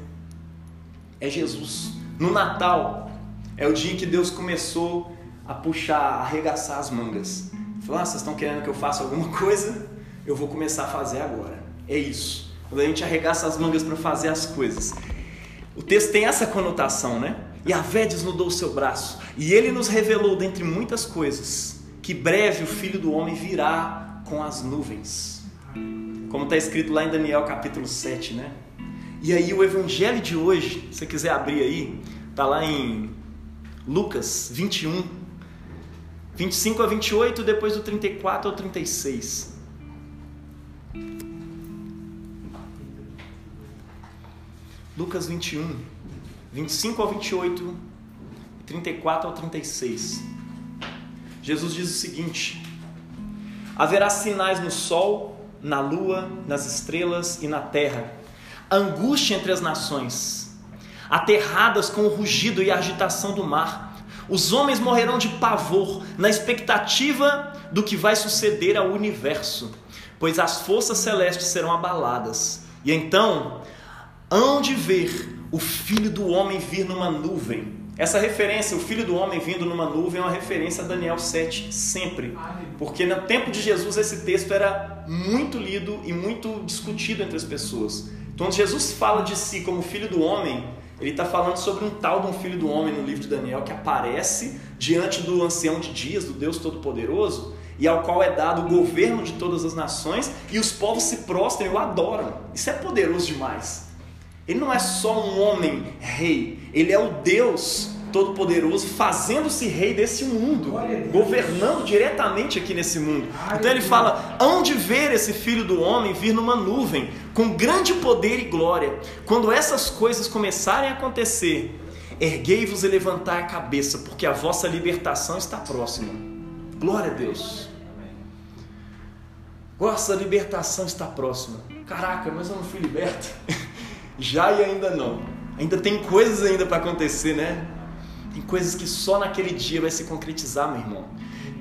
É Jesus. No Natal, é o dia em que Deus começou a puxar, a arregaçar as mangas. Falou: ah, vocês estão querendo que eu faça alguma coisa? Eu vou começar a fazer agora. É isso. Quando a gente arregaça as mangas para fazer as coisas. O texto tem essa conotação, né? E a Vé desnudou o seu braço. E ele nos revelou, dentre muitas coisas, que breve o filho do homem virá com as nuvens. Como está escrito lá em Daniel capítulo 7, né? E aí o evangelho de hoje, se você quiser abrir aí, tá lá em Lucas 21, 25 a 28, depois do 34 ao 36. Lucas 21, 25 ao 28, 34 ao 36. Jesus diz o seguinte: Haverá sinais no sol, na lua, nas estrelas e na terra. Angústia entre as nações, aterradas com o rugido e a agitação do mar. Os homens morrerão de pavor, na expectativa do que vai suceder ao universo, pois as forças celestes serão abaladas. E então hão de ver o filho do homem vir numa nuvem essa referência, o filho do homem vindo numa nuvem, é uma referência a Daniel 7, sempre. Porque no tempo de Jesus esse texto era muito lido e muito discutido entre as pessoas. Então, quando Jesus fala de si como filho do homem, ele está falando sobre um tal de um filho do homem no livro de Daniel que aparece diante do ancião de dias, do Deus Todo-Poderoso, e ao qual é dado o governo de todas as nações, e os povos se prostram e o adoram. Isso é poderoso demais. Ele não é só um homem rei, ele é o Deus Todo-Poderoso fazendo-se rei desse mundo, governando diretamente aqui nesse mundo. Então ele fala: onde ver esse filho do homem vir numa nuvem, com grande poder e glória. Quando essas coisas começarem a acontecer, erguei-vos e levantai a cabeça, porque a vossa libertação está próxima. Glória a Deus. Vossa libertação está próxima. Caraca, mas eu não fui liberto. Já e ainda não. Ainda tem coisas ainda para acontecer, né? Tem coisas que só naquele dia vai se concretizar, meu irmão.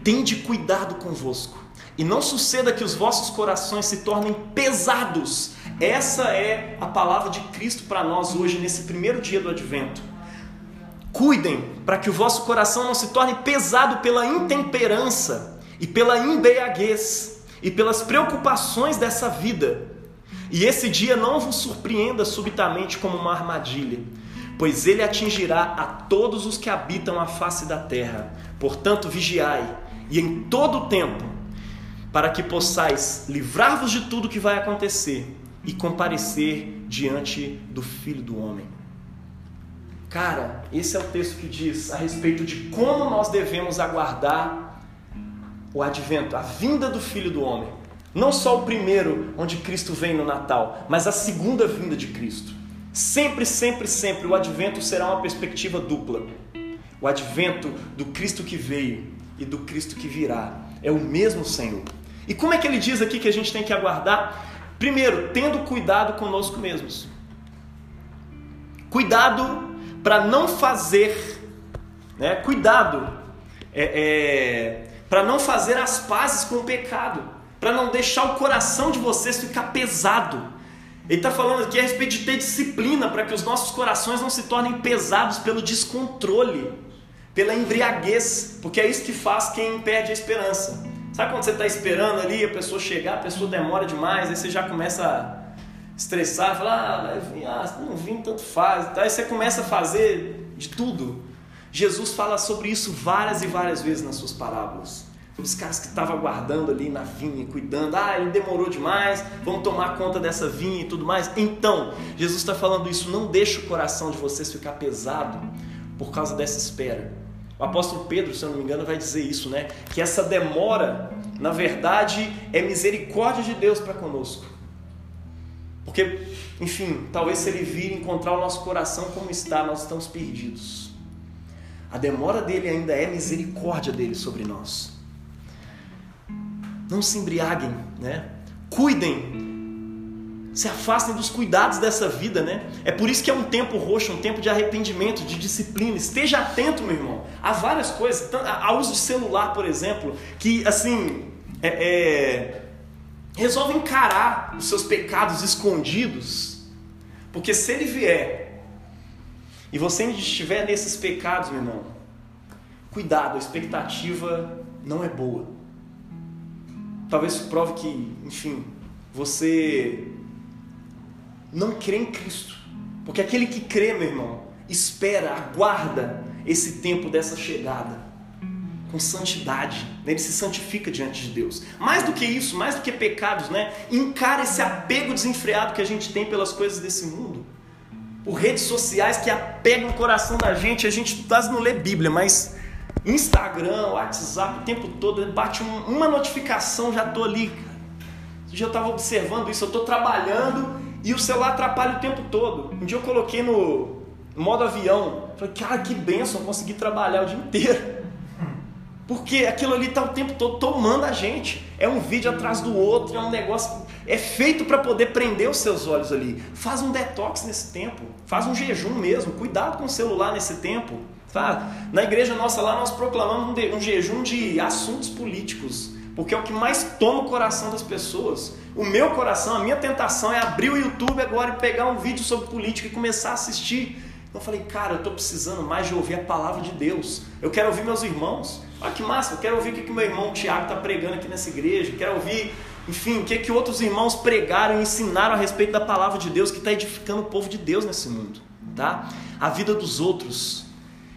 Tende cuidado convosco. E não suceda que os vossos corações se tornem pesados. Essa é a palavra de Cristo para nós hoje, nesse primeiro dia do advento. Cuidem para que o vosso coração não se torne pesado pela intemperança e pela embriaguez e pelas preocupações dessa vida e esse dia não vos surpreenda subitamente como uma armadilha, pois ele atingirá a todos os que habitam a face da terra. Portanto, vigiai, e em todo o tempo, para que possais livrar-vos de tudo que vai acontecer e comparecer diante do Filho do Homem. Cara, esse é o texto que diz a respeito de como nós devemos aguardar o advento, a vinda do Filho do Homem. Não só o primeiro, onde Cristo vem no Natal, mas a segunda vinda de Cristo. Sempre, sempre, sempre o advento será uma perspectiva dupla. O advento do Cristo que veio e do Cristo que virá é o mesmo Senhor. E como é que ele diz aqui que a gente tem que aguardar? Primeiro, tendo cuidado conosco mesmos. Cuidado para não fazer, né? Cuidado é, é, para não fazer as pazes com o pecado para não deixar o coração de vocês ficar pesado. Ele está falando aqui a respeito de ter disciplina para que os nossos corações não se tornem pesados pelo descontrole, pela embriaguez, porque é isso que faz quem perde a esperança. Sabe quando você está esperando ali a pessoa chegar, a pessoa demora demais, aí você já começa a estressar, falar, ah, vim, ah não vim, tanto faz. Aí você começa a fazer de tudo. Jesus fala sobre isso várias e várias vezes nas suas parábolas os caras que estavam aguardando ali na vinha, cuidando, ah, ele demorou demais, vamos tomar conta dessa vinha e tudo mais. Então, Jesus está falando isso, não deixe o coração de vocês ficar pesado por causa dessa espera. O apóstolo Pedro, se eu não me engano, vai dizer isso, né? Que essa demora, na verdade, é misericórdia de Deus para conosco. Porque, enfim, talvez se ele vir encontrar o nosso coração como está, nós estamos perdidos. A demora dele ainda é misericórdia dele sobre nós. Não se embriaguem, né? Cuidem. Se afastem dos cuidados dessa vida, né? É por isso que é um tempo roxo, um tempo de arrependimento, de disciplina. Esteja atento, meu irmão. Há várias coisas. A uso de celular, por exemplo, que assim é, é, resolve encarar os seus pecados escondidos. Porque se ele vier e você estiver nesses pecados, meu irmão, cuidado, a expectativa não é boa. Talvez isso prove que, enfim, você não crê em Cristo. Porque aquele que crê, meu irmão, espera, aguarda esse tempo dessa chegada com santidade, né? ele se santifica diante de Deus. Mais do que isso, mais do que pecados, né? Encara esse apego desenfreado que a gente tem pelas coisas desse mundo. Por redes sociais que apegam o coração da gente, a gente quase não lê Bíblia, mas Instagram, WhatsApp, o tempo todo, bate uma notificação, já tô ali. Um dia eu estava observando isso, eu estou trabalhando e o celular atrapalha o tempo todo. Um dia eu coloquei no modo avião, falei, cara, que benção, consegui trabalhar o dia inteiro. Porque aquilo ali está o tempo todo tomando a gente. É um vídeo atrás do outro, é um negócio. É feito para poder prender os seus olhos ali. Faz um detox nesse tempo. Faz um jejum mesmo. Cuidado com o celular nesse tempo. Tá? Na igreja nossa lá nós proclamamos um jejum de assuntos políticos. Porque é o que mais toma o coração das pessoas. O meu coração, a minha tentação é abrir o YouTube agora e pegar um vídeo sobre política e começar a assistir. Eu falei, cara, eu estou precisando mais de ouvir a palavra de Deus. Eu quero ouvir meus irmãos. Olha que massa, eu quero ouvir o que, que meu irmão Tiago está pregando aqui nessa igreja. Quero ouvir, enfim, o que, que outros irmãos pregaram e ensinaram a respeito da palavra de Deus que está edificando o povo de Deus nesse mundo. Tá? A vida dos outros.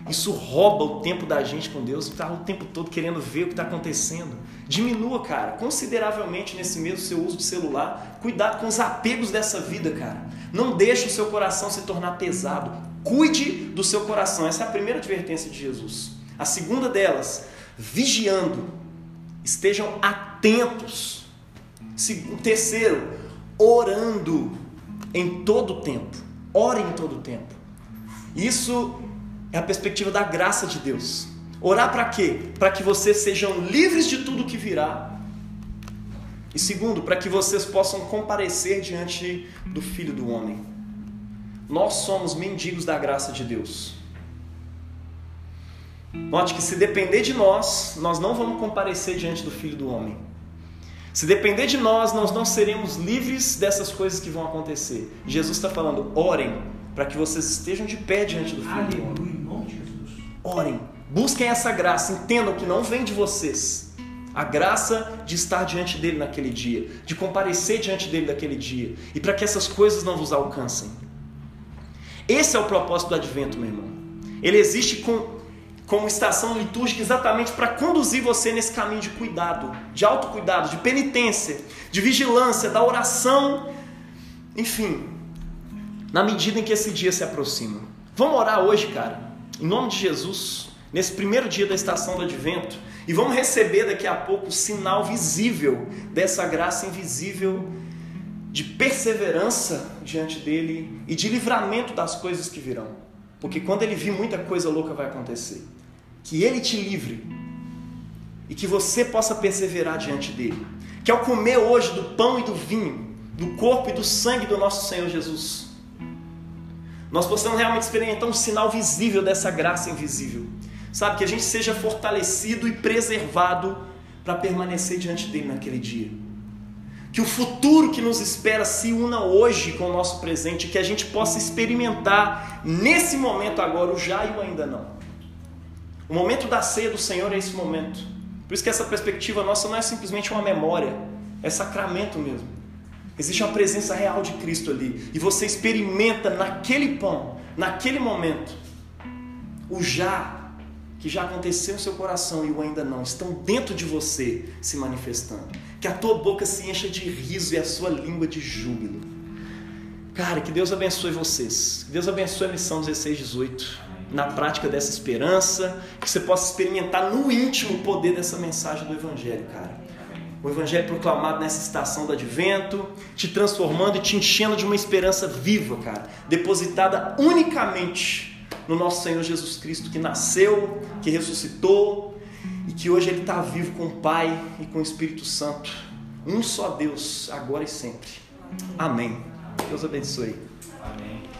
Isso rouba o tempo da gente com Deus, está o tempo todo querendo ver o que está acontecendo. Diminua, cara, consideravelmente nesse mesmo seu uso de celular. Cuidado com os apegos dessa vida, cara. Não deixe o seu coração se tornar pesado. Cuide do seu coração. Essa é a primeira advertência de Jesus. A segunda delas, vigiando. Estejam atentos. O terceiro, orando em todo o tempo. Orem em todo o tempo. Isso é a perspectiva da graça de Deus. Orar para quê? Para que vocês sejam livres de tudo que virá. E segundo, para que vocês possam comparecer diante do Filho do Homem. Nós somos mendigos da graça de Deus. Note que se depender de nós, nós não vamos comparecer diante do Filho do Homem. Se depender de nós, nós não seremos livres dessas coisas que vão acontecer. Jesus está falando: orem para que vocês estejam de pé diante do Filho Aleluia, do Homem. Orem, busquem essa graça, entendam que não vem de vocês. A graça de estar diante dele naquele dia, de comparecer diante dele naquele dia, e para que essas coisas não vos alcancem. Esse é o propósito do advento, meu irmão. Ele existe com, como estação litúrgica exatamente para conduzir você nesse caminho de cuidado, de autocuidado, de penitência, de vigilância, da oração, enfim, na medida em que esse dia se aproxima. Vamos orar hoje, cara, em nome de Jesus, nesse primeiro dia da estação do advento, e vamos receber daqui a pouco o sinal visível dessa graça invisível de perseverança diante dele e de livramento das coisas que virão. Porque quando ele vir, muita coisa louca vai acontecer. Que ele te livre e que você possa perseverar diante dele. Que ao comer hoje do pão e do vinho, do corpo e do sangue do nosso Senhor Jesus, nós possamos realmente experimentar um sinal visível dessa graça invisível. Sabe, que a gente seja fortalecido e preservado para permanecer diante dele naquele dia que o futuro que nos espera se una hoje com o nosso presente, que a gente possa experimentar nesse momento agora o já e o ainda não. O momento da ceia do Senhor é esse momento. Por isso que essa perspectiva nossa não é simplesmente uma memória, é sacramento mesmo. Existe uma presença real de Cristo ali. E você experimenta naquele pão, naquele momento, o já que já aconteceu no seu coração e o ainda não, estão dentro de você se manifestando. Que a tua boca se encha de riso e a sua língua de júbilo. Cara, que Deus abençoe vocês. Que Deus abençoe a lição 16, 18. Na prática dessa esperança, que você possa experimentar no íntimo o poder dessa mensagem do Evangelho, cara. O Evangelho proclamado nessa estação do advento, te transformando e te enchendo de uma esperança viva, cara, depositada unicamente no nosso Senhor Jesus Cristo, que nasceu, que ressuscitou e que hoje Ele está vivo com o Pai e com o Espírito Santo. Um só Deus, agora e sempre. Amém. Deus abençoe. Amém.